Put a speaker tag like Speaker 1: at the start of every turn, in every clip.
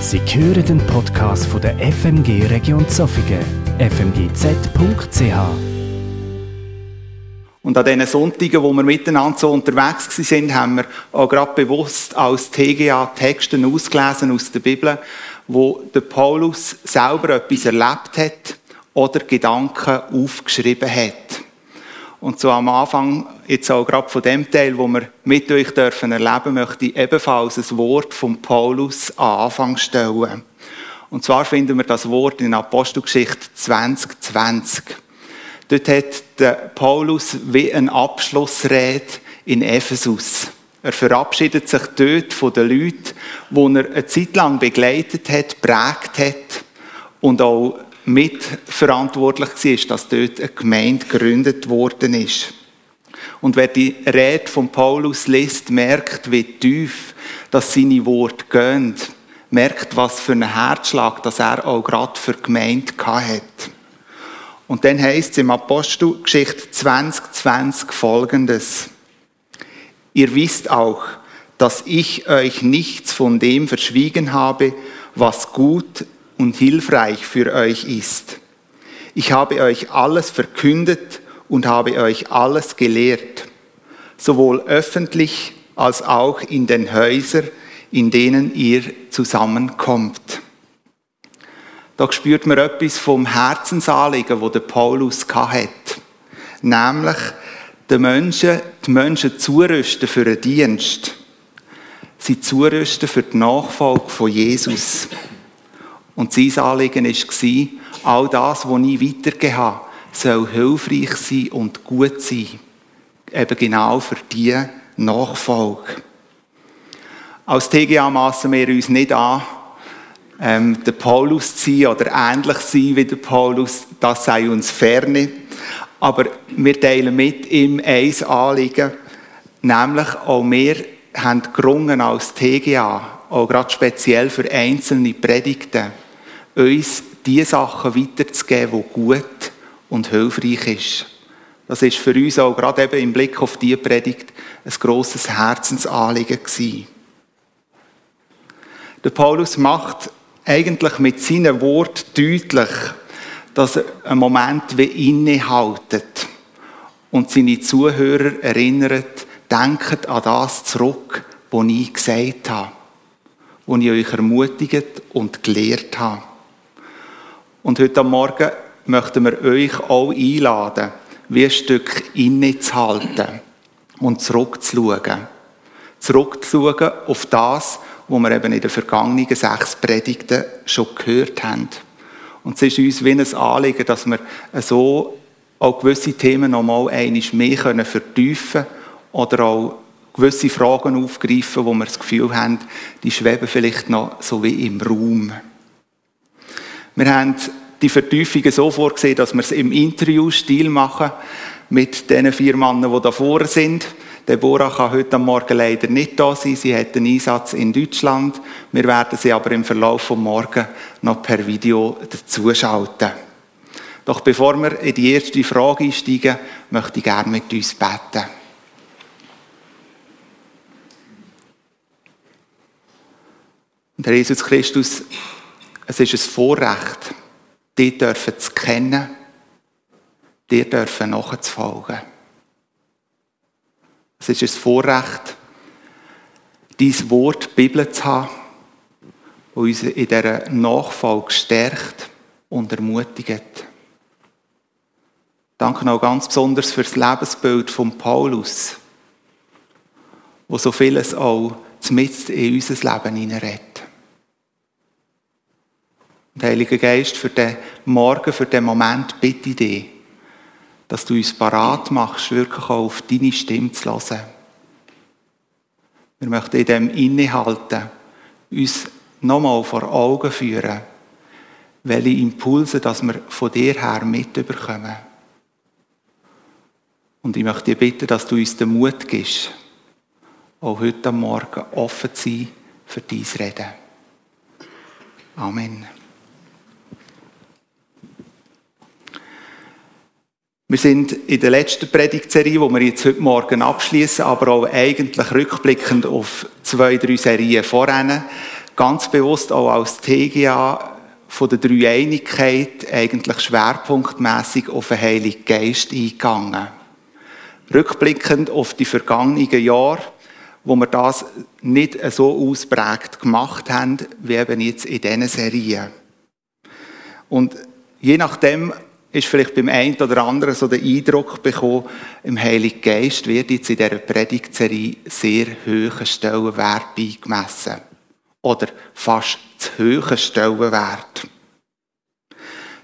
Speaker 1: Sie hören den Podcast von der FMG Region Zofingen, fmgz.ch.
Speaker 2: Und an diesen Sonntagen, wo wir miteinander so unterwegs sind, haben wir auch gerade bewusst als TGA Texte ausgelesen aus der Bibel, wo der Paulus selber etwas erlebt hat oder Gedanken aufgeschrieben hat. Und so am Anfang, jetzt auch gerade von dem Teil, wo wir mit euch dürfen erleben, möchte ich ebenfalls ein Wort von Paulus an Anfang stellen. Und zwar finden wir das Wort in Apostelgeschichte 2020. Dort hat Paulus wie eine Abschlussrede in Ephesus. Er verabschiedet sich dort von den Leuten, die er eine Zeit lang begleitet hat, prägt hat und auch mitverantwortlich war, dass dort eine Gemeinde gegründet worden ist. Und wer die Rede von Paulus liest, merkt, wie tief dass seine Worte gehen. Merkt, was für einen Herzschlag dass er auch gerade für die Gemeinde hat. Und dann heißt es im Apostelgeschichte 2020 folgendes. Ihr wisst auch, dass ich euch nichts von dem verschwiegen habe, was gut und hilfreich für euch ist. Ich habe euch alles verkündet und habe euch alles gelehrt, sowohl öffentlich als auch in den Häusern, in denen ihr zusammenkommt. Da spürt man etwas vom Herzensanliegen, wo der Paulus hat, nämlich den Menschen, die Menschen zurüsten für einen Dienst, sie zurüsten für die Nachfolge von Jesus. Und sein Anliegen war, all das, was ich weitergegeben soll hilfreich sein und gut sein. Eben genau für diese Nachfolge. Als TGA massen wir uns nicht an, ähm, der Paulus zu sein oder ähnlich zu sein wie der Paulus, das sei uns ferne. Aber wir teilen mit ihm ein Anliegen, nämlich auch wir haben gerungen als TGA, auch gerade speziell für einzelne Predigten uns die Sachen weiterzugeben, die gut und hilfreich ist. Das ist für uns auch gerade eben im Blick auf diese Predigt ein grosses Herzensanliegen gewesen. Der Paulus macht eigentlich mit seinen Worten deutlich, dass er einen Moment wie innehaltet und seine Zuhörer erinnert, denkt an das zurück, was ich gesagt habe, was ich euch ermutigt und gelehrt habe. Und heute Morgen möchten wir euch auch einladen, wie ein Stück innezuhalten und zurückzuschauen. Zurückzuschauen auf das, was wir eben in den vergangenen sechs Predigten schon gehört haben. Und es ist uns wie ein Anliegen, dass wir so auch gewisse Themen noch mal einmal mehr vertiefen können oder auch gewisse Fragen aufgreifen, wo wir das Gefühl haben, die schweben vielleicht noch so wie im Raum. Wir haben die Vertiefungen so vorgesehen, dass wir es im Interview-Stil machen mit den vier Männern, die da vorne sind. Deborah kann heute Morgen leider nicht da sein. Sie hat einen Einsatz in Deutschland. Wir werden sie aber im Verlauf des Morgen noch per Video dazuschalten. Doch bevor wir in die erste Frage einsteigen, möchte ich gerne mit uns beten. Und Jesus Christus, es ist ein Vorrecht, dich dürfen zu kennen, dir dürfen nachzufolgen. Es ist ein Vorrecht, dein Wort, die Bibel zu haben, das uns in dieser Nachfolge stärkt und ermutigt. Danke auch ganz besonders für das Lebensbild von Paulus, wo so vieles auch mitten in unser Leben hineinredet. Heiliger Geist, für den Morgen, für den Moment bitte ich dich, dass du uns parat machst, wirklich auch auf deine Stimme zu hören. Wir möchten in dem innehalten, uns nochmal vor Augen führen, welche Impulse dass wir von dir her mitbekommen. Und ich möchte dich bitten, dass du uns den Mut gibst, auch heute Morgen offen zu sein für dein Reden. Amen. Wir sind in der letzten Predigtserie, die wir jetzt heute Morgen abschließen, aber auch eigentlich rückblickend auf zwei, drei Serien voran, ganz bewusst auch als TGA von der Dreieinigkeit eigentlich schwerpunktmäßig auf den Heiligen Geist eingegangen. Rückblickend auf die vergangenen Jahre, wo wir das nicht so ausprägt gemacht haben, wie eben jetzt in diesen Serien. Und je nachdem ist vielleicht beim einen oder anderen so der Eindruck bekommen, im Heiligen Geist wird jetzt in dieser Predigtserie sehr hohen Stellenwert beigemessen. Oder fast zu hohen Stellenwert.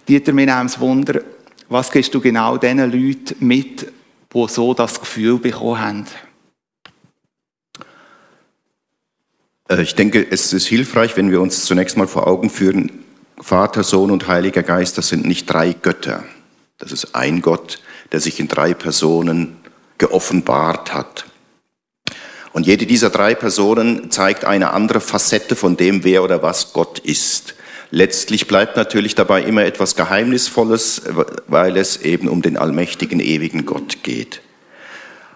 Speaker 2: Dieter, mir nimmt Wunder, was gibst du genau diesen Leuten mit, die so das Gefühl bekommen haben?
Speaker 3: Äh, ich denke, es ist hilfreich, wenn wir uns zunächst mal vor Augen führen, Vater, Sohn und Heiliger Geist, das sind nicht drei Götter. Das ist ein Gott, der sich in drei Personen geoffenbart hat. Und jede dieser drei Personen zeigt eine andere Facette von dem, wer oder was Gott ist. Letztlich bleibt natürlich dabei immer etwas Geheimnisvolles, weil es eben um den allmächtigen, ewigen Gott geht.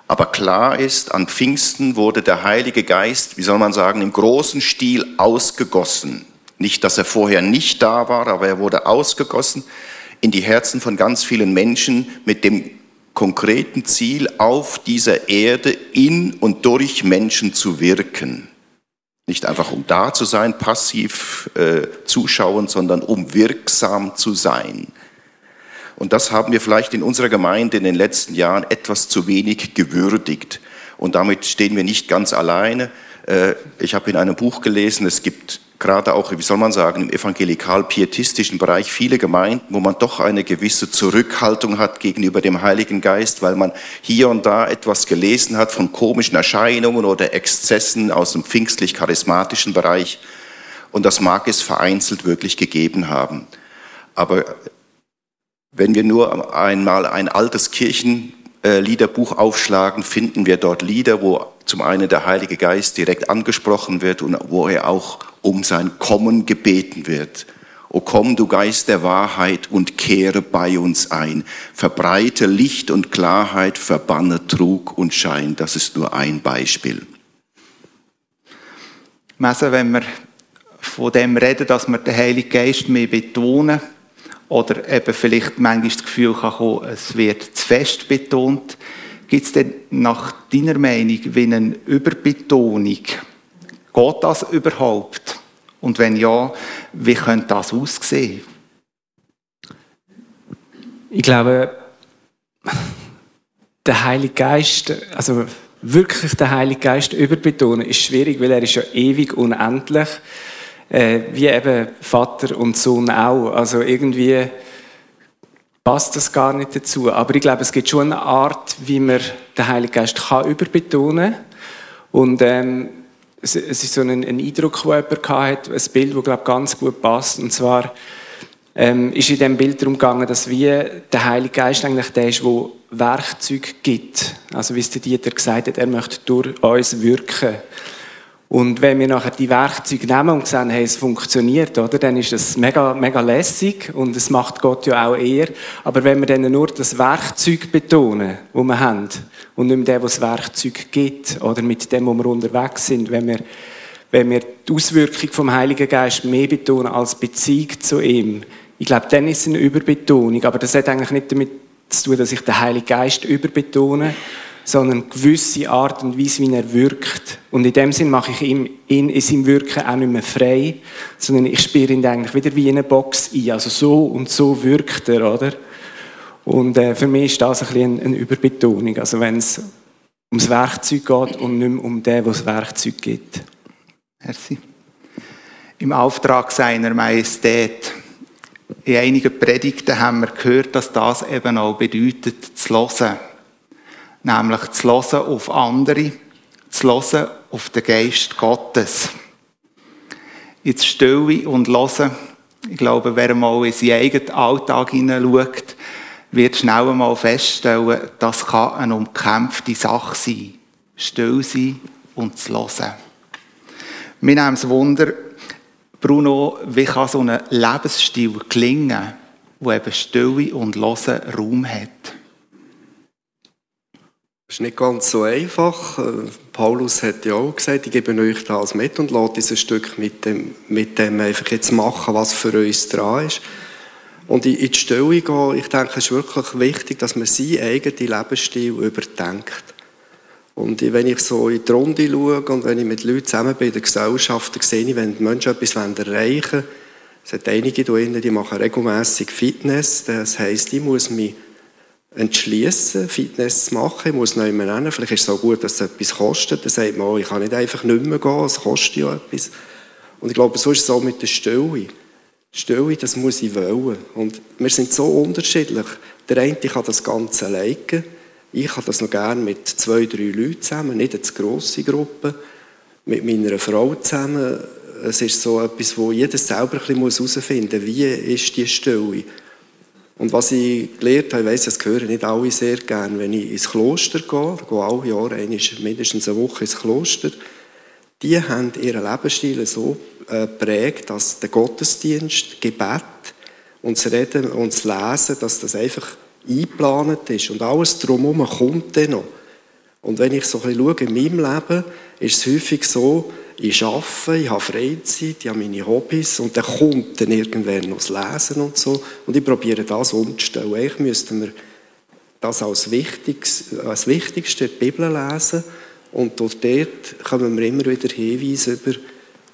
Speaker 3: Aber klar ist, an Pfingsten wurde der Heilige Geist, wie soll man sagen, im großen Stil ausgegossen. Nicht, dass er vorher nicht da war, aber er wurde ausgegossen in die Herzen von ganz vielen Menschen mit dem konkreten Ziel, auf dieser Erde in und durch Menschen zu wirken. Nicht einfach um da zu sein, passiv äh, zuschauen, sondern um wirksam zu sein. Und das haben wir vielleicht in unserer Gemeinde in den letzten Jahren etwas zu wenig gewürdigt. Und damit stehen wir nicht ganz alleine. Äh, ich habe in einem Buch gelesen, es gibt gerade auch, wie soll man sagen, im evangelikal-pietistischen Bereich viele Gemeinden, wo man doch eine gewisse Zurückhaltung hat gegenüber dem Heiligen Geist, weil man hier und da etwas gelesen hat von komischen Erscheinungen oder Exzessen aus dem pfingstlich-charismatischen Bereich. Und das mag es vereinzelt wirklich gegeben haben. Aber wenn wir nur einmal ein altes Kirchenliederbuch aufschlagen, finden wir dort Lieder, wo zum einen der Heilige Geist direkt angesprochen wird und wo er auch um sein Kommen gebeten wird. O komm, du Geist der Wahrheit, und kehre bei uns ein. Verbreite Licht und Klarheit, verbanne Trug und Schein. Das ist nur ein Beispiel.
Speaker 2: Messer, wenn wir von dem reden, dass wir den Heiligen Geist mehr betonen, oder eben vielleicht manchmal das Gefühl kann kommen, es wird zu fest betont, gibt es denn nach deiner Meinung wie eine Überbetonung? Geht das überhaupt? Und wenn ja, wie könnte das aussehen?
Speaker 4: Ich glaube, der Heilige Geist, also wirklich der Heilige Geist überbetonen, ist schwierig, weil er ist ja ewig unendlich, äh, wie eben Vater und Sohn auch. Also irgendwie passt das gar nicht dazu. Aber ich glaube, es gibt schon eine Art, wie man den Heiligen Geist kann überbetonen kann. Und ähm, es, es ist so ein, ein Eindruck, den jemand hatte, ein Bild, das glaube ganz gut passt. Und zwar ähm, ist in dem Bild darum gegangen, dass wir der Heilige Geist eigentlich der ist, der Werkzeug gibt. Also wie es der Dieter gesagt hat, er möchte durch uns wirken. Und wenn wir nachher die Werkzeuge nehmen und sehen, hey, es funktioniert, oder, dann ist das mega, mega lässig und es macht Gott ja auch eher. Aber wenn wir dann nur das Werkzeug betonen, das wir haben, und nicht mehr dem, was das Werkzeug gibt, oder mit dem, wo wir unterwegs sind, wenn wir, wenn wir die Auswirkung vom Heiligen Geist mehr betonen als Beziehung zu ihm, ich glaube, dann ist es eine Überbetonung. Aber das hat eigentlich nicht damit zu tun, dass ich den Heiligen Geist überbetone, sondern eine gewisse Art und Weise, wie er wirkt. Und in dem Sinn mache ich ihn in seinem Wirken auch nicht mehr frei, sondern ich spiele ihn eigentlich wieder wie in eine Box ein. Also so und so wirkt er, oder? Und äh, für mich ist das ein bisschen eine Überbetonung. Also wenn es ums Werkzeug geht und nicht mehr um den, der das Werkzeug gibt.
Speaker 2: Merci. Im Auftrag seiner Majestät. In einigen Predigten haben wir gehört, dass das eben auch bedeutet, zu hören nämlich zu hören auf andere, zu hören auf den Geist Gottes. Jetzt Stille und hören, ich glaube, wer mal in seinen eigenen Alltag hineinschaut, wird schnell einmal feststellen, das kann eine umkämpfte Sache sein. Still sein und zu hören. Mir nimmt es Wunder, Bruno, wie kann so ein Lebensstil gelingen, wo eben Stille und Hören Raum hat?
Speaker 5: Das ist nicht ganz so einfach. Paulus hat ja auch gesagt, ich gebe euch das mit und lasst dieses Stück mit dem, mit dem einfach jetzt machen, was für uns dran ist. Und in die Stellung gehen, ich denke, es ist wirklich wichtig, dass man seinen eigenen Lebensstil überdenkt. Und wenn ich so in die Runde schaue und wenn ich mit Leuten zusammen bin in der Gesellschaft, dann sehe ich, wenn die Menschen etwas erreichen wollen, es hat einige hier die machen regelmäßig Fitness. Das heisst, ich muss mich entschließen, Fitness zu machen. Ich muss noch immer nennen. Vielleicht ist es auch gut, dass es etwas kostet. Dann sagt man, oh, ich kann nicht einfach nicht mehr gehen, es kostet ja etwas. Und ich glaube, so ist es auch mit der Stille. Stille, das muss ich wollen. Und wir sind so unterschiedlich. Der eine kann das Ganze leiten. Ich habe das noch gerne mit zwei, drei Leuten zusammen, nicht eine grosse Gruppe. Mit meiner Frau zusammen. Es ist so etwas, wo jeder selber herausfinden muss, wie ist die Stille. Und was ich gelernt habe, ich weiss, das hören nicht alle sehr gerne, wenn ich ins Kloster gehe, ich gehe alle Jahre mindestens eine Woche ins Kloster, die haben ihren Lebensstil so äh, geprägt, dass der Gottesdienst, Gebet und das Reden und Lesen, dass das einfach eingeplant ist. Und alles drumherum kommt dann noch. Und wenn ich so ein bisschen schaue in meinem Leben, ist es häufig so, ich arbeite, ich habe Freizeit, ich habe meine Hobbys und dann kommt dann irgendwann noch das Lesen und so. Und ich probiere das umzustellen. Eigentlich müssten wir das als, Wichtigste, als Wichtigste die Bibel lesen und dort kommen wir immer wieder Hinweise über,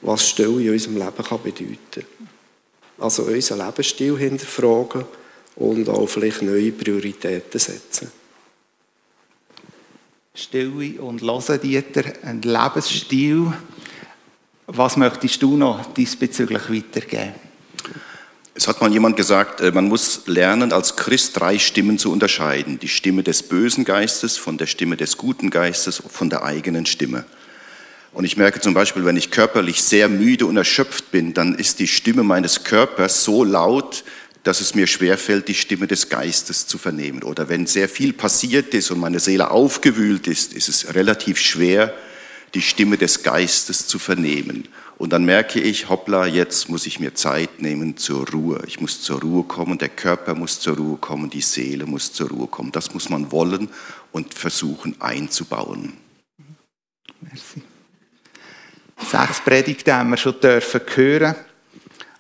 Speaker 5: was Stille in unserem Leben kann bedeuten kann. Also unseren Lebensstil hinterfragen und auch vielleicht neue Prioritäten setzen.
Speaker 2: Stille und Hören, Dieter, ein Lebensstil, was möchtest du noch diesbezüglich weitergeben?
Speaker 3: Es hat mal jemand gesagt, äh, man muss lernen, als Christ drei Stimmen zu unterscheiden. Die Stimme des bösen Geistes von der Stimme des guten Geistes, von der eigenen Stimme. Und ich merke zum Beispiel, wenn ich körperlich sehr müde und erschöpft bin, dann ist die Stimme meines Körpers so laut, dass es mir schwerfällt, die Stimme des Geistes zu vernehmen. Oder wenn sehr viel passiert ist und meine Seele aufgewühlt ist, ist es relativ schwer, die Stimme des Geistes zu vernehmen. Und dann merke ich, hoppla, jetzt muss ich mir Zeit nehmen zur Ruhe. Ich muss zur Ruhe kommen, der Körper muss zur Ruhe kommen, die Seele muss zur Ruhe kommen. Das muss man wollen und versuchen einzubauen.
Speaker 2: Merci. Sechs Predigten haben wir schon dürfen hören.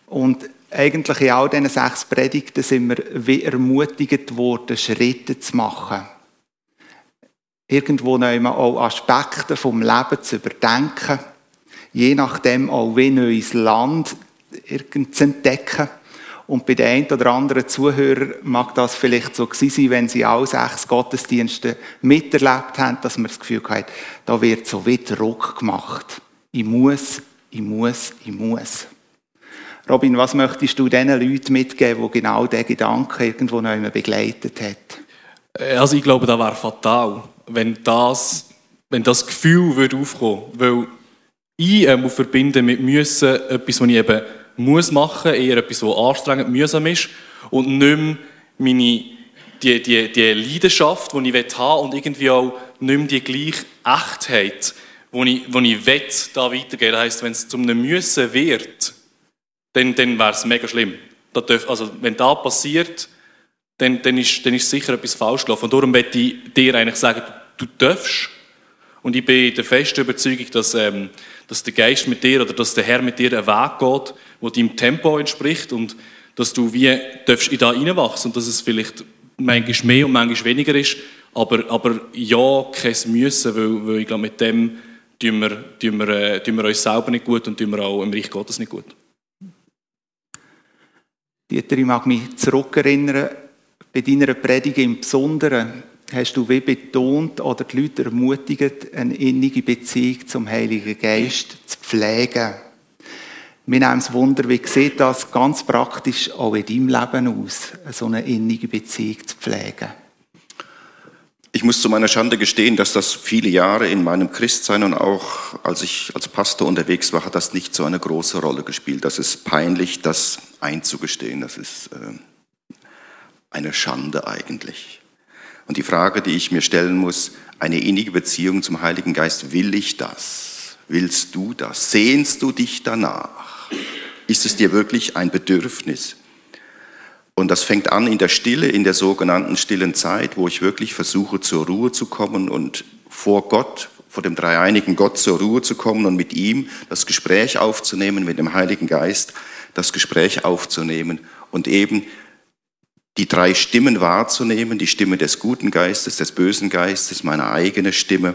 Speaker 2: Und eigentlich in all diesen sechs Predigten sind wir wie ermutigt worden, Schritte zu machen irgendwo noch auch Aspekte vom Leben zu überdenken, je nachdem auch wie neues Land zu entdecken. Und bei den einen oder anderen Zuhörern mag das vielleicht so gewesen sein, wenn sie alle sechs Gottesdienste miterlebt haben, dass man das Gefühl hat, da wird so wie Druck gemacht. Ich muss, ich muss, ich muss. Robin, was möchtest du diesen Leuten mitgeben, die genau diesen Gedanken irgendwo noch immer begleitet hat?
Speaker 6: Also ich glaube, das wäre fatal wenn das, wenn das Gefühl würde aufkommen. Weil ich ähm, verbinden mit müssen etwas, was ich eben muss machen, eher etwas, was anstrengend, mühsam ist und nicht mehr meine, die, die, die Leidenschaft, die ich haben und irgendwie auch nicht mehr die gleiche Echtheit, die ich, die ich will, da weitergeben. Das heisst, wenn es zu einem Müssen wird, dann, dann wäre es mega schlimm. also, wenn das passiert, dann, dann, ist, dann ist sicher etwas falsch gelaufen. Und darum möchte ich dir eigentlich sagen, du darfst. Und ich bin der festen Überzeugung, dass, ähm, dass der Geist mit dir oder dass der Herr mit dir einen Weg geht, der deinem Tempo entspricht und dass du wie darfst in da reinwachsen und dass es vielleicht manchmal mehr und manchmal weniger ist, aber, aber ja, kein Müssen, weil, weil ich glaube, mit dem tun wir, tun, wir, äh, tun wir uns selber nicht gut und tun wir auch im Reich Gottes nicht gut.
Speaker 2: Dieter, ich mag mich zurückerinnern, bei deiner Predigt im Besonderen hast du wie betont oder die Leute ermutigt, eine innige Beziehung zum Heiligen Geist zu pflegen. Mir nimmt es Wunder, wie sieht das ganz praktisch auch in deinem Leben aus, so eine innige Beziehung zu pflegen?
Speaker 3: Ich muss zu meiner Schande gestehen, dass das viele Jahre in meinem Christsein und auch als ich als Pastor unterwegs war, hat das nicht so eine große Rolle gespielt. Das ist peinlich, das einzugestehen. Das ist äh, eine Schande eigentlich. Und die Frage, die ich mir stellen muss, eine innige Beziehung zum Heiligen Geist, will ich das? Willst du das? Sehnst du dich danach? Ist es dir wirklich ein Bedürfnis? Und das fängt an in der Stille, in der sogenannten stillen Zeit, wo ich wirklich versuche, zur Ruhe zu kommen und vor Gott, vor dem dreieinigen Gott zur Ruhe zu kommen und mit ihm das Gespräch aufzunehmen, mit dem Heiligen Geist das Gespräch aufzunehmen und eben die drei Stimmen wahrzunehmen, die Stimme des guten Geistes, des bösen Geistes, meine eigene Stimme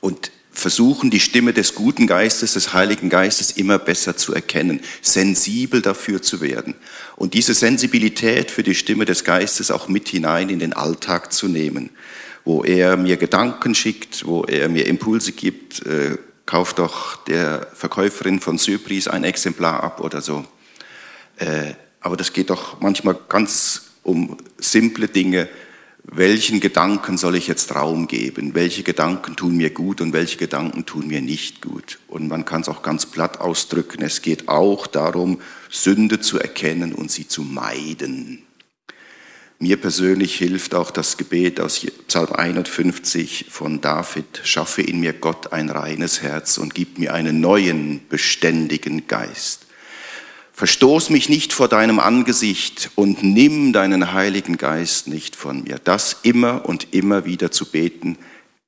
Speaker 3: und versuchen, die Stimme des guten Geistes, des Heiligen Geistes immer besser zu erkennen, sensibel dafür zu werden und diese Sensibilität für die Stimme des Geistes auch mit hinein in den Alltag zu nehmen wo er mir Gedanken schickt, wo er mir Impulse gibt, äh, kauft doch der Verkäuferin von Cypris ein Exemplar ab oder so. Äh, aber das geht doch manchmal ganz um simple Dinge. Welchen Gedanken soll ich jetzt Raum geben? Welche Gedanken tun mir gut und welche Gedanken tun mir nicht gut? Und man kann es auch ganz platt ausdrücken. Es geht auch darum, Sünde zu erkennen und sie zu meiden. Mir persönlich hilft auch das Gebet aus Psalm 51 von David, schaffe in mir Gott ein reines Herz und gib mir einen neuen, beständigen Geist. Verstoß mich nicht vor deinem Angesicht und nimm deinen Heiligen Geist nicht von mir. Das immer und immer wieder zu beten,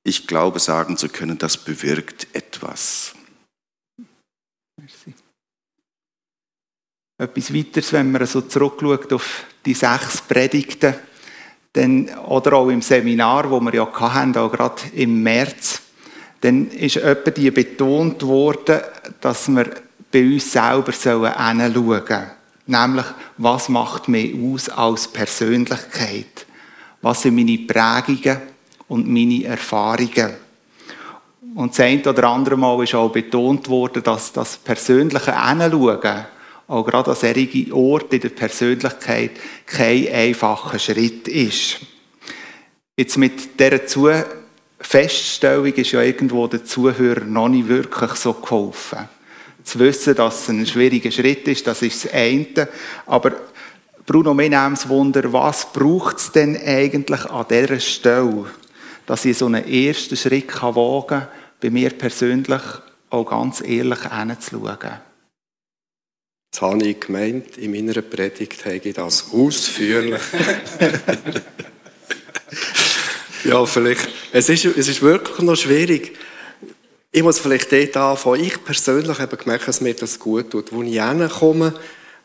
Speaker 3: ich glaube sagen zu können, das bewirkt etwas.
Speaker 2: Merci. Etwas weiteres, wenn man so zurückschaut auf die sechs Predigten, dann, oder auch im Seminar, wo wir ja hatten, auch gerade im März, dann ist etwa die betont worden, dass wir bei uns selber hinschauen sollen. Nämlich, was macht mich aus als Persönlichkeit? Was sind meine Prägungen und meine Erfahrungen? Und das eine oder andere Mal ist auch betont worden, dass das persönliche Hinschauen auch gerade an solchen Orten in der Persönlichkeit kein einfacher Schritt ist. Jetzt mit dieser Feststellung ist ja irgendwo der Zuhörer noch nicht wirklich so geholfen. Zu wissen, dass es ein schwieriger Schritt ist, das ist das eine. Aber Bruno, mir nimmt Wunder, was braucht es denn eigentlich an dieser Stelle, dass ich so einen ersten Schritt wagen kann, bei mir persönlich auch ganz ehrlich hinzuschauen?
Speaker 5: Das habe ich gemeint, in meiner Predigt habe ich das ausführlich. ja, vielleicht. Es ist, es ist wirklich noch schwierig. Ich muss vielleicht dort anfangen. Ich persönlich habe gemerkt, dass mir das gut tut. Wo ich hinkomme,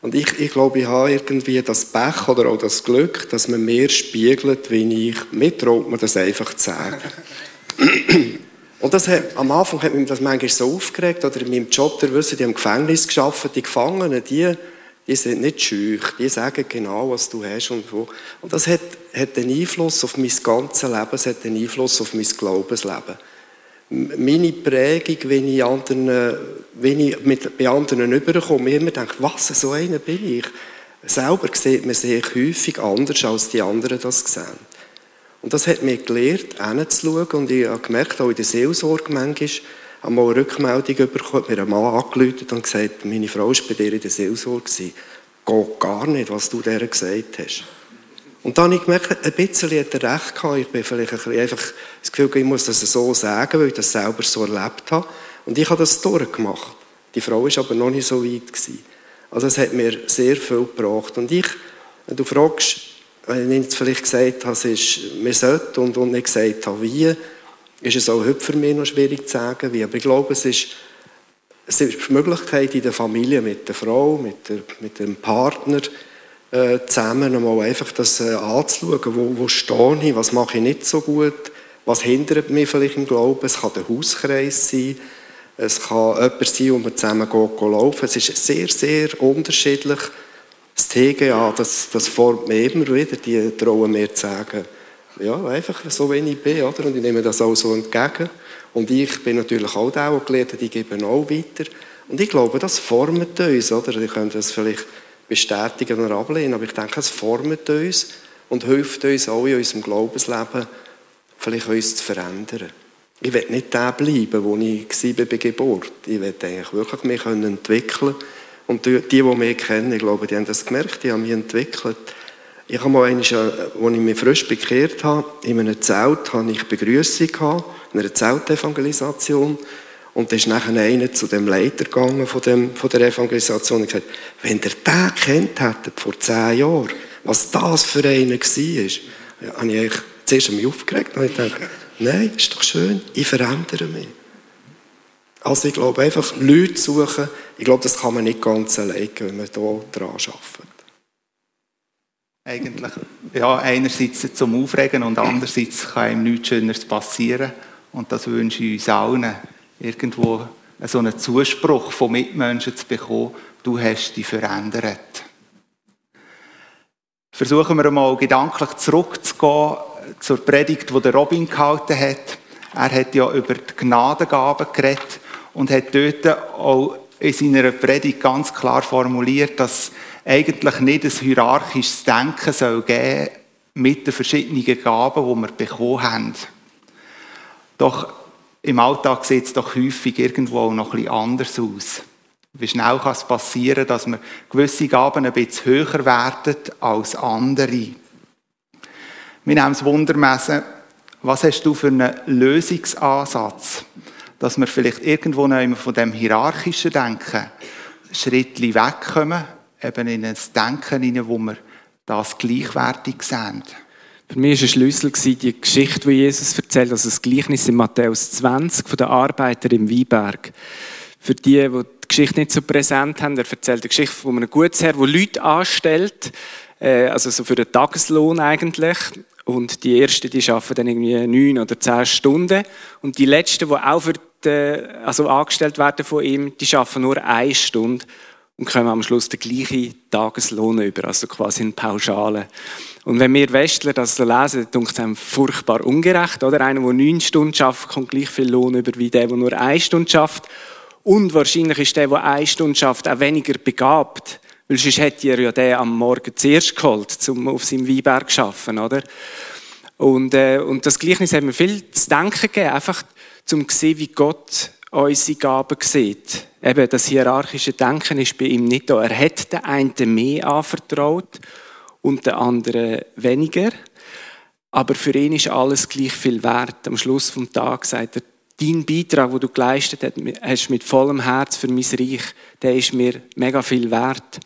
Speaker 5: und ich, ich glaube, ich habe irgendwie das Pech oder auch das Glück, dass man mir spiegelt, wie ich. Mir traut man das einfach zu sagen. Und das hat, am Anfang hat mich das manchmal so aufgeregt, oder in meinem Job, der wissen, die im Gefängnis geschafft, die Gefangenen, die, die sind nicht schüch, die sagen genau, was du hast und wo. Und das hat, hat einen Einfluss auf mein ganzes Leben, es hat einen Einfluss auf mein Glaubensleben. Meine Prägung, wenn ich, anderen, wenn ich mit, bei anderen überkomme, immer denke, was, so einer bin ich. Selber sieht man sich häufig anders, als die anderen das sehen. Und das hat mir gelehrt, hinzuschauen. Und ich habe gemerkt, auch in der Seelsorge manchmal, habe mal eine Rückmeldung bekommen, mir ein Mann angerufen und gesagt, meine Frau war bei dir in der Seelsorge. Geht gar nicht, was du der gesagt hast. Und dann habe ich gemerkt, ein bisschen hat er recht gehabt. Ich bin vielleicht ein bisschen einfach das Gefühl, ich muss das so sagen, weil ich das selber so erlebt habe. Und ich habe das durchgemacht. Die Frau war aber noch nicht so weit. Gewesen. Also es hat mir sehr viel gebracht. Und ich, wenn du fragst, wenn ich jetzt vielleicht gesagt habe, es ist, wir sollten und, und nicht gesagt habe, wie, ist es auch heute für mich noch schwierig zu sagen, wie. Aber ich glaube, es ist, es ist die Möglichkeit in der Familie, mit der Frau, mit, der, mit dem Partner, äh, zusammen einmal einfach das äh, anzuschauen, wo, wo stehe ich, was mache ich nicht so gut, was hindert mich vielleicht im Glauben. Es kann der Hauskreis sein, es kann jemand sein, wo wir zusammen gehen, gehen laufen. Es ist sehr, sehr unterschiedlich das TGA, das, das formt mich immer wieder, die trauen mir zu sagen, ja, einfach so, wie ich bin, oder? Und ich nehme das auch so entgegen. Und ich bin natürlich auch der, der gelernt hat, ich gebe auch weiter. Und ich glaube, das formt uns, oder? Ich könnte das vielleicht bestätigen oder ablehnen, aber ich denke, es formt uns und hilft uns auch in unserem Glaubensleben, vielleicht uns zu verändern. Ich will nicht der bleiben, wo ich war bei Geburt. Ich will eigentlich wirklich mich entwickeln und die, die, mich kennen, ich glaube, die haben das gemerkt, die haben mich entwickelt. Ich habe mal einmal, als ich mich frisch bekehrt habe, in einem Zelt hatte ich Begrüßung gehabt, in einer Zeltevangelisation. Und da ist nachher einer zu dem Leiter gegangen von, dem, von der Evangelisation und gesagt, wenn ihr den kennt hättet vor zehn Jahren, was das für einer war, ja, habe ich zuerst mich aufgeregt und ich dachte, nein, ist doch schön, ich verändere mich. Also ich glaube, einfach Leute suchen, ich glaube, das kann man nicht ganz alleine, wenn man hier dran arbeitet.
Speaker 2: Eigentlich, ja, einerseits zum Aufregen und andererseits kann ihm nichts Schöneres passieren. Und das wünsche ich uns allen, irgendwo so einen Zuspruch von Mitmenschen zu bekommen, du hast dich verändert. Versuchen wir einmal gedanklich zurückzugehen zur Predigt, die Robin gehalten hat. Er hat ja über die Gnadengaben geredet und hat dort auch in seiner Predigt ganz klar formuliert, dass eigentlich nicht ein hierarchisches Denken soll geben mit den verschiedenen Gaben, die wir bekommen haben. Doch im Alltag sieht es doch häufig irgendwo noch ein bisschen anders aus. Wie schnell kann es passieren, dass wir gewisse Gaben ein bisschen höher werden als andere? Wir nehmen das Wundermessen. Was hast du für einen Lösungsansatz, dass wir vielleicht irgendwo noch von dem hierarchischen Denken Schrittli wegkommen, eben in ein Denken hinein, wo wir das gleichwertig sehen?
Speaker 4: Für mich war ein Schlüssel die Geschichte, die Jesus erzählt, also das Gleichnis in Matthäus 20 von den Arbeitern im Weinberg. Für die, die die Geschichte nicht so präsent haben, er erzählt eine Geschichte von einem Gutsherr, der Leute anstellt, äh, also so für den Tageslohn eigentlich. Und die Ersten, die arbeiten dann irgendwie neun oder zehn Stunden. Und die Letzten, die auch für die, also angestellt werden von ihm, die arbeiten nur eine Stunde und kommen am Schluss den gleichen Tageslohn über, also quasi in Pauschale. Und wenn wir Westler das so lesen, dann denkt es furchtbar ungerecht, oder? Einer, der neun Stunden schafft, kommt gleich viel Lohn über wie der, der nur eine Stunde schafft. Und wahrscheinlich ist der, der eine Stunde schafft, auch weniger begabt. Weil sonst hätte er ja den am Morgen zuerst geholt, um auf seinem Weinberg zu arbeiten, oder? Und, äh, und das Gleichnis hat mir viel zu denken gegeben, einfach zum zu sehen, wie Gott unsere Gaben sieht. Eben, das hierarchische Denken ist bei ihm nicht da. Er hat den einen mehr anvertraut und den anderen weniger. Aber für ihn ist alles gleich viel wert. Am Schluss vom Tag sagt er, dein Beitrag, den du geleistet hast mit vollem Herz für mein Reich, der ist mir mega viel wert.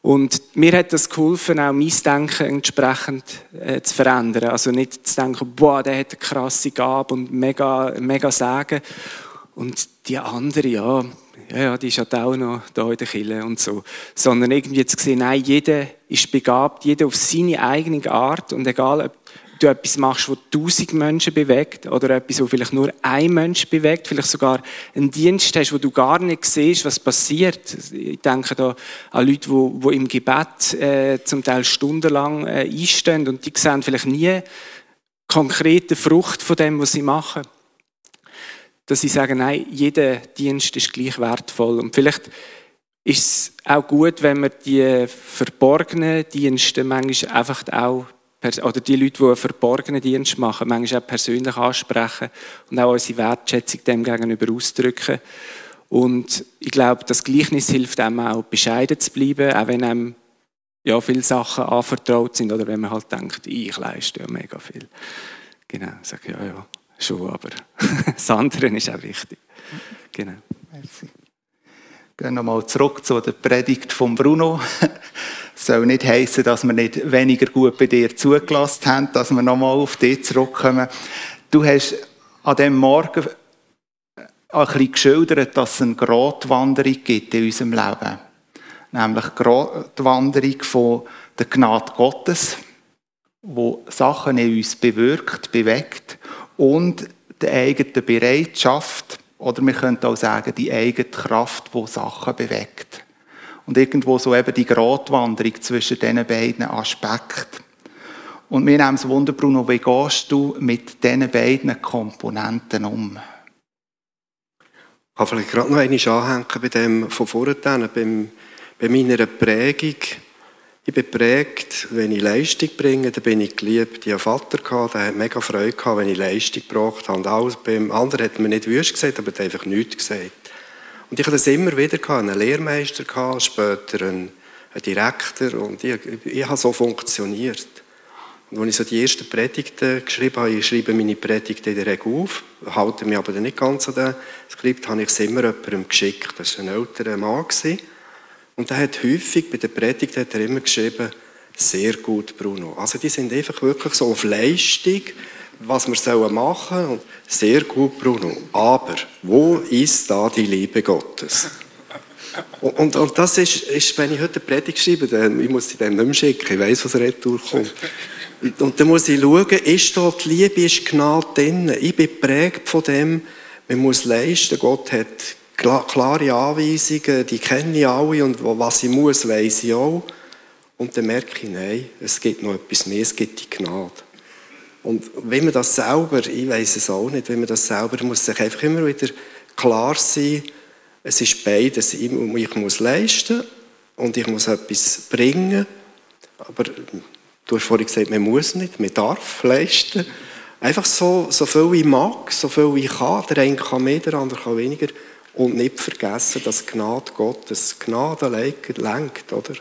Speaker 4: Und mir hat das geholfen, auch mein Denken entsprechend äh, zu verändern. Also nicht zu denken, boah, der hat eine krasse Gabe und mega, mega Sagen. Und die andere, ja, ja, ja, die ist halt auch noch da in der Kille und so. Sondern irgendwie zu sehen, nein, jeder ist begabt, jeder auf seine eigene Art und egal, ob du etwas machst, was tausend Menschen bewegt oder etwas, was vielleicht nur ein Mensch bewegt, vielleicht sogar einen Dienst hast, wo du gar nicht siehst, was passiert. Ich denke da an Leute, die, die im Gebet äh, zum Teil stundenlang äh, einstehen und die sehen vielleicht nie konkrete Frucht von dem, was sie machen dass sie sagen, nein, jeder Dienst ist gleich wertvoll. Und vielleicht ist es auch gut, wenn wir die verborgenen Dienste manchmal einfach auch, oder die Leute, die einen verborgenen Dienst machen, manchmal auch persönlich ansprechen und auch unsere Wertschätzung dem gegenüber ausdrücken. Und ich glaube, das Gleichnis hilft einem auch, bescheiden zu bleiben, auch wenn einem ja, viele Sachen anvertraut sind oder wenn man halt denkt, ich leiste ja mega viel. Genau, ich sage ja, ja, schon, aber das andere ist auch wichtig. Genau.
Speaker 2: Merci. Gehen nochmal zurück zu der Predigt von Bruno. Es soll nicht heißen, dass wir nicht weniger gut bei dir zugelassen haben, dass wir nochmal auf dich zurückkommen. Du hast an dem Morgen ein bisschen geschildert, dass es eine Gratwanderung gibt in unserem Leben. Nämlich die Gratwanderung von der Gnade Gottes, wo Sachen in uns bewirkt, bewegt und die eigene Bereitschaft, oder wir könnten auch sagen, die eigene Kraft, die Sachen bewegt. Und irgendwo so eben die Gratwanderung zwischen diesen beiden Aspekten. Und mir nimmt es Wunder, Bruno, wie gehst du mit diesen beiden Komponenten um?
Speaker 5: Ich kann vielleicht gerade noch einmal anhängen bei dem von vorhin, bei meiner Prägung ich bin geprägt, wenn ich Leistung bringe, dann bin ich geliebt. Ich hatte einen Vater, der hat mega Freude gehabt, wenn ich Leistung gebracht habe. Und alles, beim anderen hat man nicht wüst gesagt, aber hat einfach nichts gesagt. Und ich hatte das immer wieder gehabt, einen Lehrmeister gehabt, später einen, einen Direktor und ich, ich habe so funktioniert. Und als ich so die ersten Predigten geschrieben habe, ich schreibe meine Predigten in der Regel auf, halte mich aber nicht ganz an das Skript, habe ich es immer jemandem geschickt. Das war ein älterer Mann. Und er hat häufig, bei der Predigt hat er immer geschrieben, sehr gut, Bruno. Also die sind einfach wirklich so auf Leistung, was wir machen sollen. Und sehr gut, Bruno. Aber wo ist da die Liebe Gottes? Und, und, und, das ist, ist, wenn ich heute eine Predigt schreibe, dann, ich muss sie dem nicht mehr schicken, ich weiss, was retour kommt. Und dann muss ich schauen, ist da die Liebe, ist Gnade drin? Ich bin geprägt von dem, man muss leisten. Gott hat klare Anweisungen, die kenne ich alle und was ich muss, weiß ich auch. Und dann merke ich, nein, es gibt noch etwas mehr, es gibt die Gnade. Und wenn man das selber, ich weiß es auch nicht, wenn man das selber, muss sich einfach immer wieder klar sein, es ist beides. Ich muss leisten und ich muss etwas bringen. Aber du hast vorhin gesagt, man muss nicht, man darf leisten. Einfach so, so viel ich mag, so viel ich kann. Der eine kann mehr, der andere kann weniger. Und nicht vergessen, dass Gnade Gottes, Gnade lenkt, oder?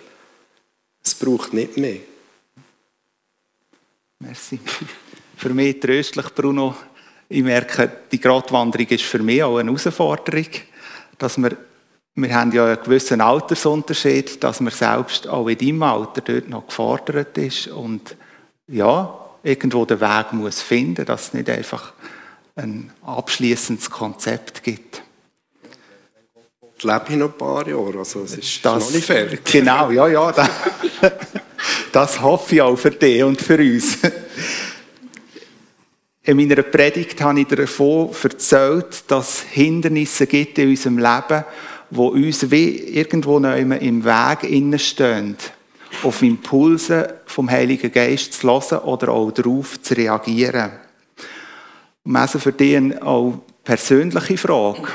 Speaker 5: Es braucht nicht mehr.
Speaker 2: Merci. Für mich tröstlich, Bruno. Ich merke, die Gratwanderung ist für mich auch eine Herausforderung dass wir, wir haben ja einen gewissen Altersunterschied, dass man selbst auch in deinem Alter dort noch gefordert ist und ja, irgendwo den Weg muss finden, dass es nicht einfach ein abschließendes Konzept gibt.
Speaker 5: Ich lebe ich noch ein paar Jahre, also es ist das, noch nicht fertig.
Speaker 2: Genau, ja, ja, das, das hoffe ich auch für dich und für uns. In meiner Predigt habe ich davon erzählt, dass es Hindernisse gibt in unserem Leben, wo uns wie irgendwo im Weg stehen, auf Impulse vom Heiligen Geist zu hören oder auch darauf zu reagieren. Und also für dich eine auch persönliche Frage.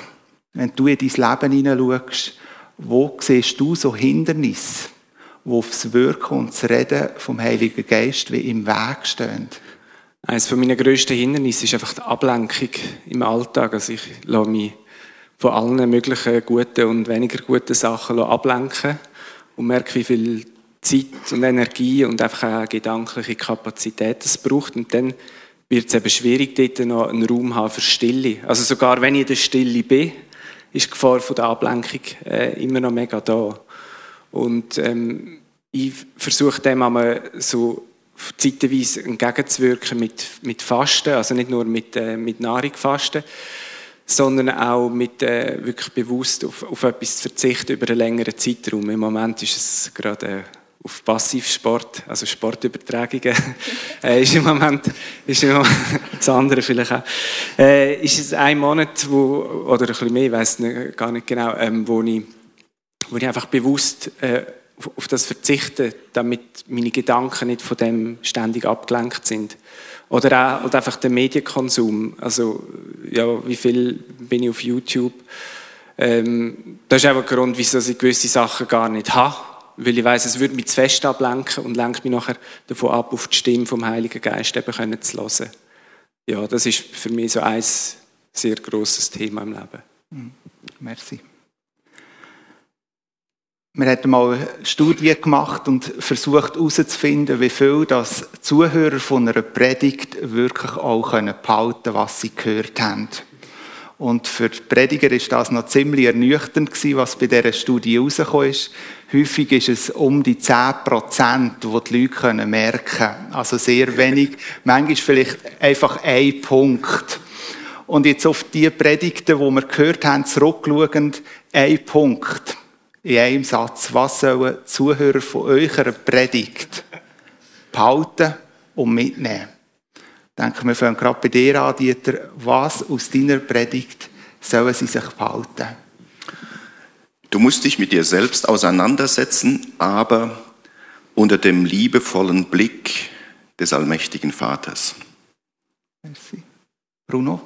Speaker 2: Wenn du in dein Leben hineinschaust, wo siehst du so Hindernisse, wo aufs Wirken und das Reden vom Heiligen Geist wie im Weg stehen?
Speaker 4: Eines meiner grössten Hindernisse ist einfach die Ablenkung im Alltag. Also ich lasse mich von allen möglichen guten und weniger guten Sachen ablenken und merke, wie viel Zeit und Energie und einfach auch gedankliche Kapazität es braucht. Und dann wird es eben schwierig, dort noch einen Raum haben für Stille. Also sogar wenn ich in der Stille bin, ist die Gefahr von der Ablenkung äh, immer noch mega da. Und ähm, ich versuche dem einmal so zeitweise entgegenzuwirken mit, mit Fasten, also nicht nur mit, äh, mit Nahrung fasten, sondern auch mit äh, wirklich bewusst auf, auf etwas zu verzichten über einen längeren Zeitraum. Im Moment ist es gerade äh, auf Passivsport, also Sportübertragungen, äh, ist im Moment, ist im Moment das andere vielleicht auch, äh, ist es ein Monat, wo, oder ein bisschen mehr, ich weiß gar nicht genau, ähm, wo, ich, wo ich einfach bewusst äh, auf das verzichten, damit meine Gedanken nicht von dem ständig abgelenkt sind. Oder auch oder einfach der Medienkonsum. Also, ja, wie viel bin ich auf YouTube? Ähm, das ist auch ein Grund, wieso ich gewisse Sachen gar nicht habe. Weil ich weiß, es würde mich zu fest ablenken und lenkt mich nachher davon ab, auf die Stimme vom Heiligen Geist eben können zu hören. Ja, das ist für mich so ein sehr grosses Thema im Leben.
Speaker 2: Mhm. Merci. Wir haben mal eine Studie gemacht und versucht herauszufinden, wie viel das Zuhörer von einer Predigt wirklich auch behalten können, was sie gehört haben. Und für die Prediger ist das noch ziemlich ernüchternd was bei dieser Studie herausgekommen ist. Häufig ist es um die 10 Prozent, die die Leute können merken Also sehr wenig. Manchmal vielleicht einfach ein Punkt. Und jetzt auf die Predigten, die wir gehört haben, zurückschauend, ein Punkt in einem Satz, was sollen Zuhörer von eurer Predigt behalten und mitnehmen? Denken wir fangen gerade bei dir an, Dieter, was aus deiner Predigt sollen sie sich behalten?
Speaker 3: Du musst dich mit dir selbst auseinandersetzen, aber unter dem liebevollen Blick des allmächtigen Vaters.
Speaker 2: Merci. Bruno?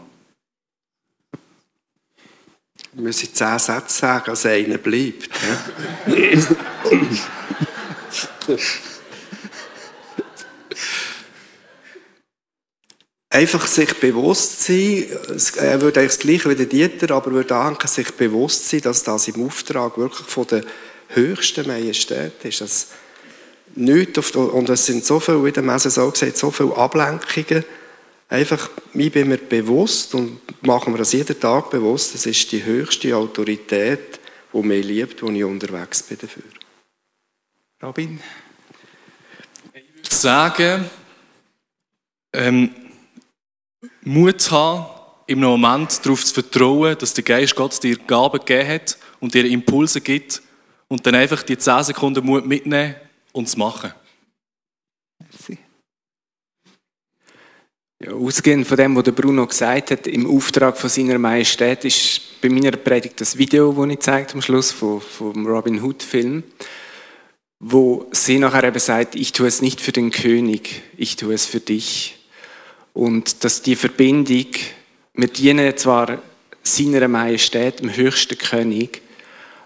Speaker 5: Wir müssen zehn Sätze sagen, als einer bleibt. Einfach sich bewusst sein, er würde eigentlich das Gleiche wie der Dieter, aber würde danken, sich bewusst sein, dass das im Auftrag wirklich von der höchsten Majestät ist. Dass nichts auf, und es sind so viele, wie der Messe so gesagt, so viele Ablenkungen. Einfach, ich bin mir bewusst und machen wir das jeden Tag bewusst, das ist die höchste Autorität, die mich liebt, wo ich unterwegs bin dafür.
Speaker 2: Robin?
Speaker 6: Ich würde sagen, ähm, Mut haben, im Moment darauf zu vertrauen, dass der Geist Gott dir Gaben gegeben hat und dir Impulse gibt und dann einfach die 10 Sekunden Mut mitnehmen und es machen.
Speaker 4: Ja, ausgehend von dem, was der Bruno gesagt hat, im Auftrag von seiner Majestät, ist bei meiner Predigt das Video, das ich zeigt am Schluss vom, vom Robin Hood Film, wo sie nachher eben sagt, ich tue es nicht für den König, ich tue es für dich. Und dass die Verbindung, wir dienen zwar seiner Majestät, dem höchsten König,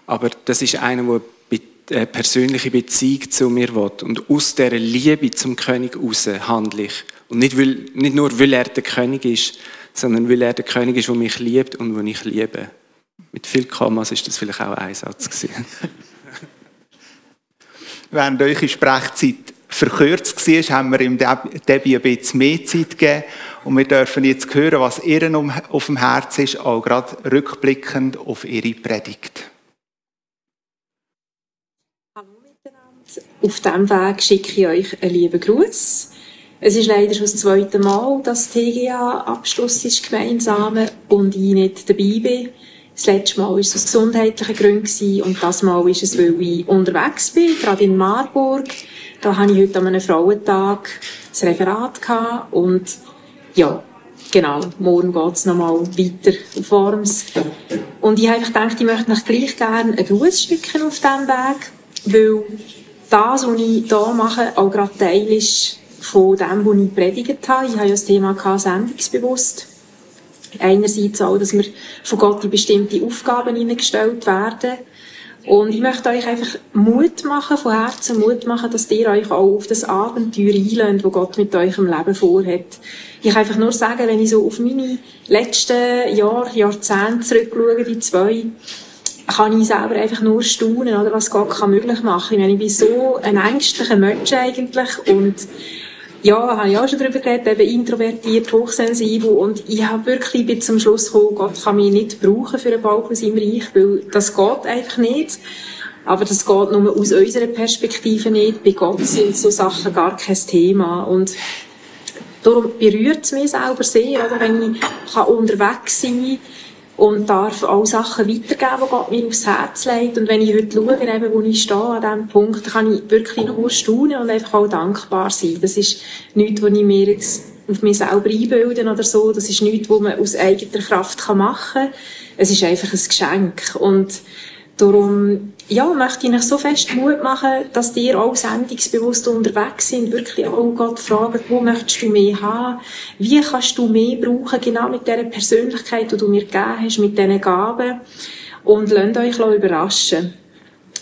Speaker 4: aber das ist einer, der eine persönliche Beziehung zu mir will. Und aus dieser Liebe zum König heraus handle ich. Und nicht, weil, nicht nur, weil er der König ist, sondern weil er der König ist, der mich liebt und den ich liebe. Mit viel Kommas ist das vielleicht auch ein Satz.
Speaker 2: Während eure Sprechzeit verkürzt war, haben wir ihm Debbie ein bisschen mehr Zeit gegeben. Und wir dürfen jetzt hören, was ihr auf dem Herzen ist, auch gerade rückblickend auf ihre Predigt.
Speaker 7: Hallo miteinander. Auf diesem Weg schicke ich euch einen lieben Gruß. Es ist leider schon das zweite Mal, dass TGA-Abschluss ist gemeinsam und ich nicht dabei bin. Das letzte Mal war es aus gesundheitlichen Gründen und das Mal ist es, weil ich unterwegs bin, gerade in Marburg. Da habe ich heute an einem Frauentag ein Referat gehabt und ja, genau, morgen geht es nochmal weiter auf Worms. Und ich habe gedacht, ich möchte euch gleich gerne ein Gruß schicken auf diesem Weg, weil das, was ich hier mache, auch gerade Teil ist von dem, was ich predigt habe. Ich habe ja das Thema gehabt, sendungsbewusst. Einerseits auch, dass wir von Gott in bestimmte Aufgaben hineingestellt werden. Und ich möchte euch einfach Mut machen, von Herzen Mut machen, dass ihr euch auch auf das Abenteuer einlöhnt, das Gott mit euch im Leben vorhat. Ich kann einfach nur sagen, wenn ich so auf meine letzten Jahre, Jahrzehnte zurückschaue, die zwei, kann ich selber einfach nur staunen, oder, was Gott kann möglich machen. Ich, meine, ich bin so ein ängstlicher Mensch eigentlich und ja, habe ich auch schon darüber geredet, eben introvertiert, hochsensibel und ich habe wirklich bis zum Schluss gekommen, Gott kann mich nicht brauchen für einen Bau von seinem Reich, weil das geht einfach nicht. Aber das geht nur aus unserer Perspektive nicht. Bei Gott sind so Sachen gar kein Thema und darum berührt es mich selber sehr, oder, wenn ich unterwegs sein kann und darf auch Sachen weitergeben, die Gott mir aufs Herz legt. Und wenn ich heute schaue, eben, wo ich stehe, an diesem Punkt, kann ich wirklich nur staunen und einfach auch dankbar sein. Das ist nichts, was ich mir jetzt auf mich selber einbilden oder so. Das ist nichts, was man aus eigener Kraft machen kann. Es ist einfach ein Geschenk. Und darum ja, möchte ich euch so fest Mut machen, dass ihr auch sendungsbewusst unterwegs sind, wirklich auch Gott fragen, wo möchtest du mehr haben? Wie kannst du mehr brauchen, genau mit dieser Persönlichkeit, die du mir gegeben hast, mit diesen Gaben? Und lasst euch überraschen.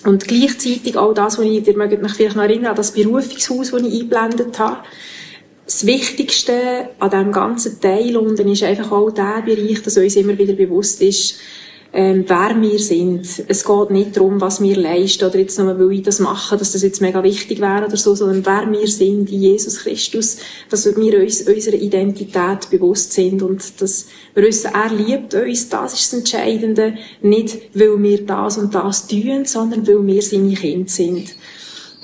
Speaker 7: Und gleichzeitig auch das, was ich, ihr mögt mich vielleicht noch erinnern, an das Berufungshaus, das ich eingeblendet habe. Das Wichtigste an diesem ganzen Teil unten ist einfach auch der Bereich, dass uns immer wieder bewusst ist, ähm, wer wir sind. Es geht nicht darum, was wir leisten oder jetzt nur, weil ich das mache, dass das jetzt mega wichtig wäre oder so, sondern wer wir sind in Jesus Christus, dass wir uns unserer Identität bewusst sind und dass wir wissen, er liebt uns, das ist das Entscheidende, nicht weil wir das und das tun, sondern weil wir seine Kinder sind.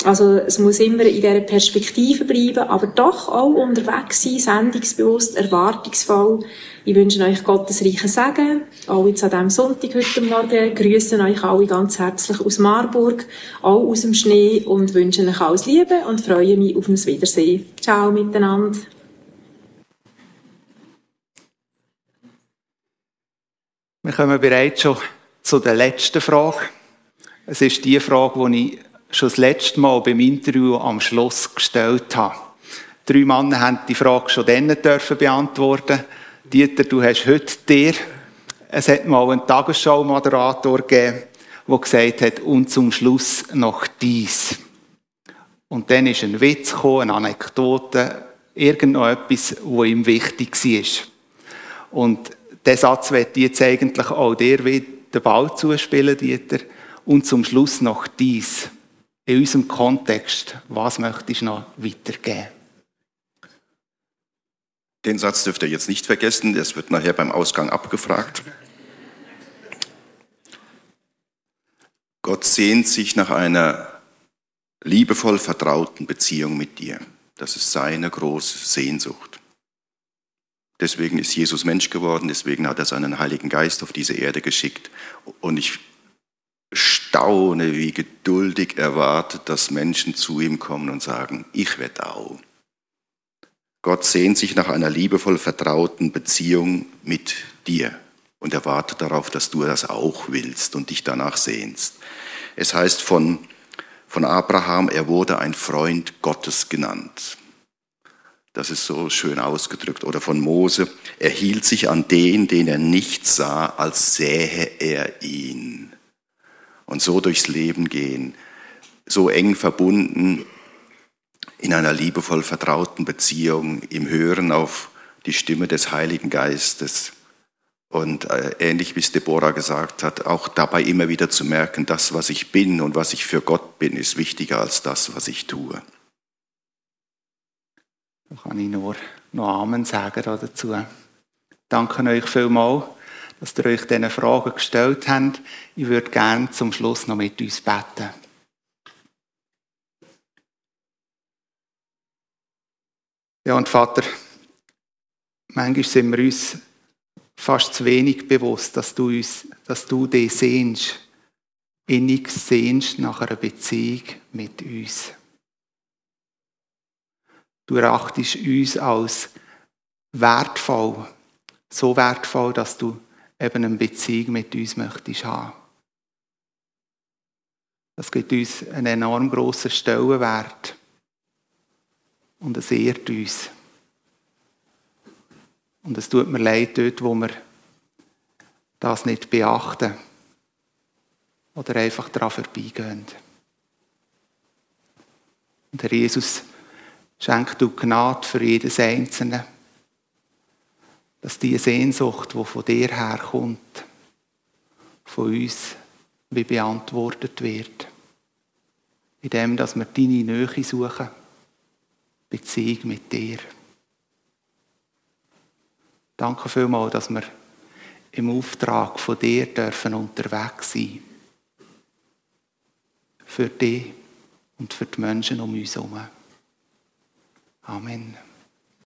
Speaker 7: Also es muss immer in dieser Perspektive bleiben, aber doch auch unterwegs sein, sendungsbewusst, erwartungsvoll. Ich wünsche euch Gottes reichen Segen, auch jetzt an diesem Sonntag heute Morgen. Grüße euch alle ganz herzlich aus Marburg, auch aus dem Schnee und wünsche euch alles Liebe und freue mich auf ein Wiedersehen. Ciao miteinander.
Speaker 2: Wir kommen bereits schon zu der letzten Frage. Es ist die Frage, die ich schon das letzte Mal beim Interview am Schluss gestellt habe. Drei Männer haben die Frage schon dann dürfen beantworten. Dieter, du hast heute dir, es hat mal einen Tagesschau-Moderator gegeben, der gesagt hat, und zum Schluss noch dies. Und dann ist ein Witz gekommen, eine Anekdote, irgendetwas, was ihm wichtig war. Und diesen Satz wird jetzt eigentlich auch dir den Ball zuspielen, Dieter. Und zum Schluss noch dies in unserem Kontext, was möchtest du noch weitergeben?
Speaker 3: Den Satz dürft ihr jetzt nicht vergessen, das wird nachher beim Ausgang abgefragt. Gott sehnt sich nach einer liebevoll vertrauten Beziehung mit dir. Das ist seine große Sehnsucht. Deswegen ist Jesus Mensch geworden, deswegen hat er seinen Heiligen Geist auf diese Erde geschickt. Und ich staune, wie geduldig er wartet, dass Menschen zu ihm kommen und sagen, ich werde auch. Gott sehnt sich nach einer liebevoll vertrauten Beziehung mit dir und er wartet darauf, dass du das auch willst und dich danach sehnst. Es heißt von, von Abraham, er wurde ein Freund Gottes genannt. Das ist so schön ausgedrückt. Oder von Mose, er hielt sich an den, den er nicht sah, als sähe er ihn. Und so durchs Leben gehen, so eng verbunden in einer liebevoll vertrauten Beziehung, im Hören auf die Stimme des Heiligen Geistes. Und äh, ähnlich wie es Deborah gesagt hat, auch dabei immer wieder zu merken, das, was ich bin und was ich für Gott bin, ist wichtiger als das, was ich tue.
Speaker 2: Da kann ich nur noch Amen sagen dazu. Danke euch vielmals, dass ihr euch diese Fragen gestellt habt. Ich würde gerne zum Schluss noch mit uns beten. Ja, und Vater, manchmal sind wir uns fast zu wenig bewusst, dass du, uns, dass du dich sehnst, innig sehnst nach einer Beziehung mit uns. Du erachtest uns als wertvoll, so wertvoll, dass du eben eine Beziehung mit uns möchtest haben. Das gibt uns einen enorm grossen Stellenwert. Und es ehrt uns. Und es tut mir leid dort, wo wir das nicht beachten oder einfach daran vorbeigehen. Und Herr Jesus, schenk du Gnade für jedes Einzelne, dass die Sehnsucht, die von dir herkommt, von uns wie beantwortet wird. Indem, dass wir deine Nähe suchen Beziehung mit dir. Danke vielmals, dass wir im Auftrag von dir dürfen unterwegs sein. Für dich und für die Menschen um uns herum. Amen.